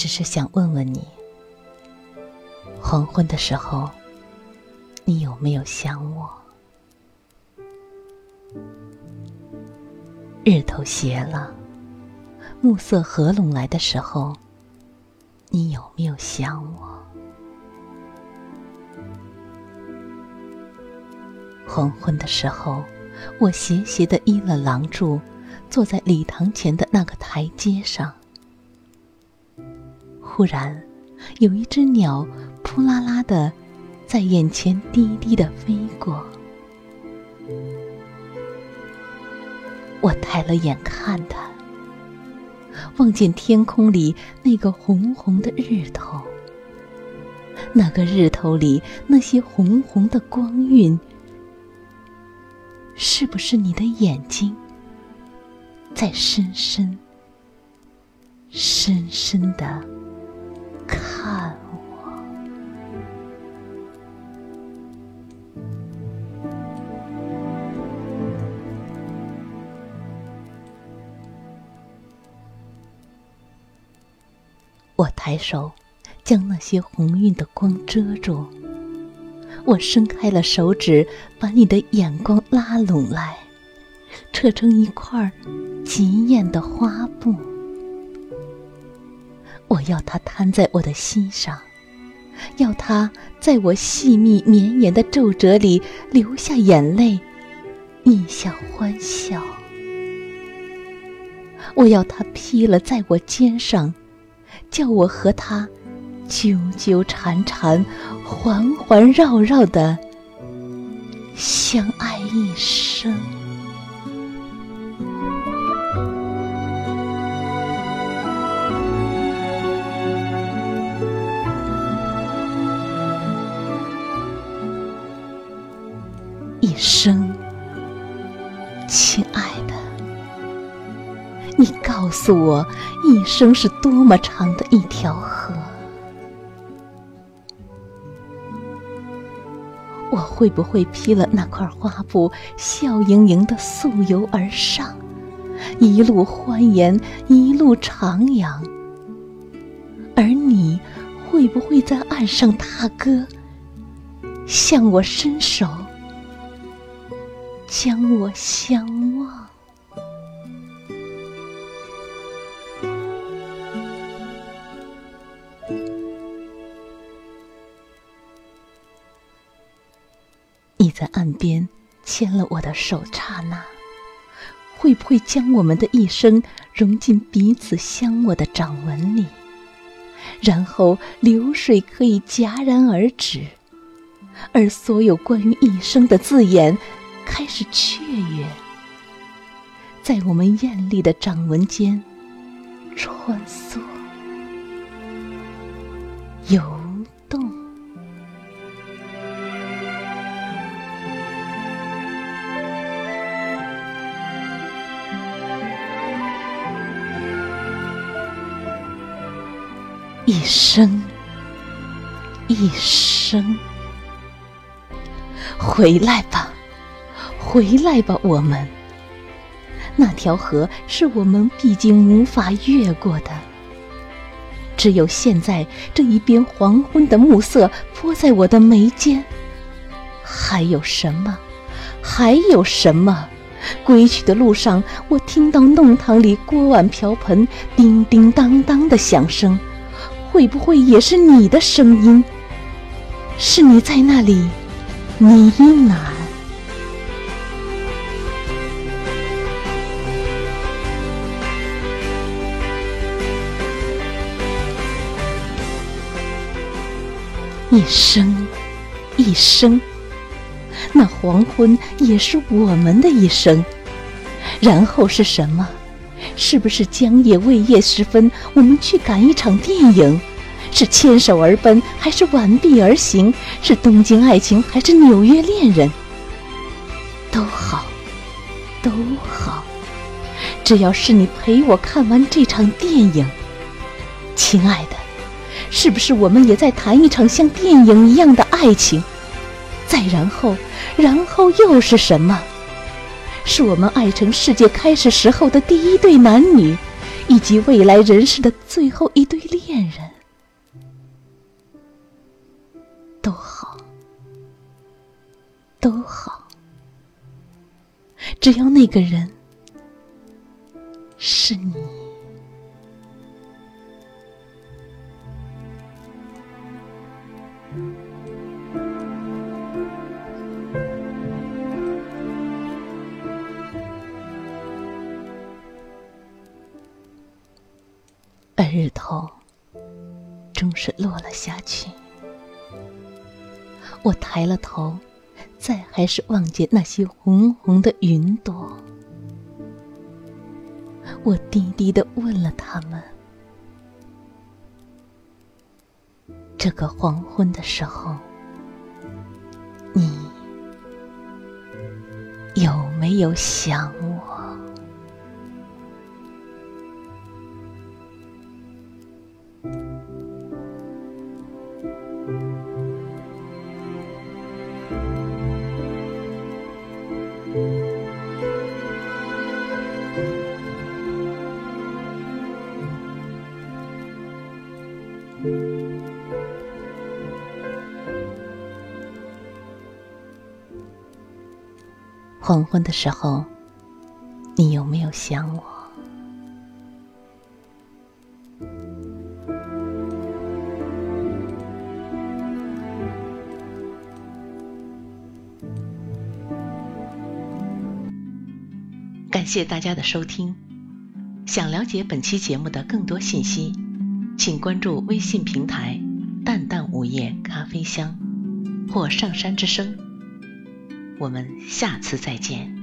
只是想问问你，黄昏的时候，你有没有想我？日头斜了，暮色合拢来的时候，你有没有想我？黄昏的时候，我斜斜的依了廊柱，坐在礼堂前的那个台阶上。忽然，有一只鸟扑啦啦的在眼前低低的飞过。我抬了眼看它，望见天空里那个红红的日头。那个日头里那些红红的光晕，是不是你的眼睛在深深、深深的？我抬手将那些红晕的光遮住，我伸开了手指，把你的眼光拉拢来，扯成一块极艳的花布。我要它摊在我的心上，要它在我细密绵延的皱褶里流下眼泪，逆向欢笑。我要它披了在我肩上，叫我和他纠纠缠缠、环环绕绕的相爱一生。你告诉我，一生是多么长的一条河？我会不会披了那块花布，笑盈盈的溯游而上，一路欢颜，一路徜徉？而你会不会在岸上踏歌，向我伸手？将我相在岸边牵了我的手，刹那，会不会将我们的一生融进彼此相握的掌纹里？然后流水可以戛然而止，而所有关于一生的字眼。开始雀跃，在我们艳丽的掌纹间穿梭、游一生，一生，回来吧。回来吧，我们。那条河是我们毕竟无法越过的。只有现在这一边黄昏的暮色泼在我的眉间，还有什么？还有什么？归去的路上，我听到弄堂里锅碗瓢盆叮叮当当的响声，会不会也是你的声音？是你在那里呢喃？一生，一生，那黄昏也是我们的一生。然后是什么？是不是将夜未夜时分，我们去赶一场电影？是牵手而奔，还是挽臂而行？是东京爱情，还是纽约恋人？都好，都好，只要是你陪我看完这场电影，亲爱的，是不是我们也在谈一场像电影一样的爱情？再然后，然后又是什么？是我们爱成世界开始时候的第一对男女，以及未来人世的最后一对恋人，都好，只要那个人是你。而日头终是落了下去，我抬了头，再还是望见那些红红的云朵。我低低的问了他们：“这个黄昏的时候，你有没有想黄昏的时候，你有没有想我？感谢大家的收听。想了解本期节目的更多信息，请关注微信平台“淡淡午夜咖啡香”或“上山之声”。我们下次再见。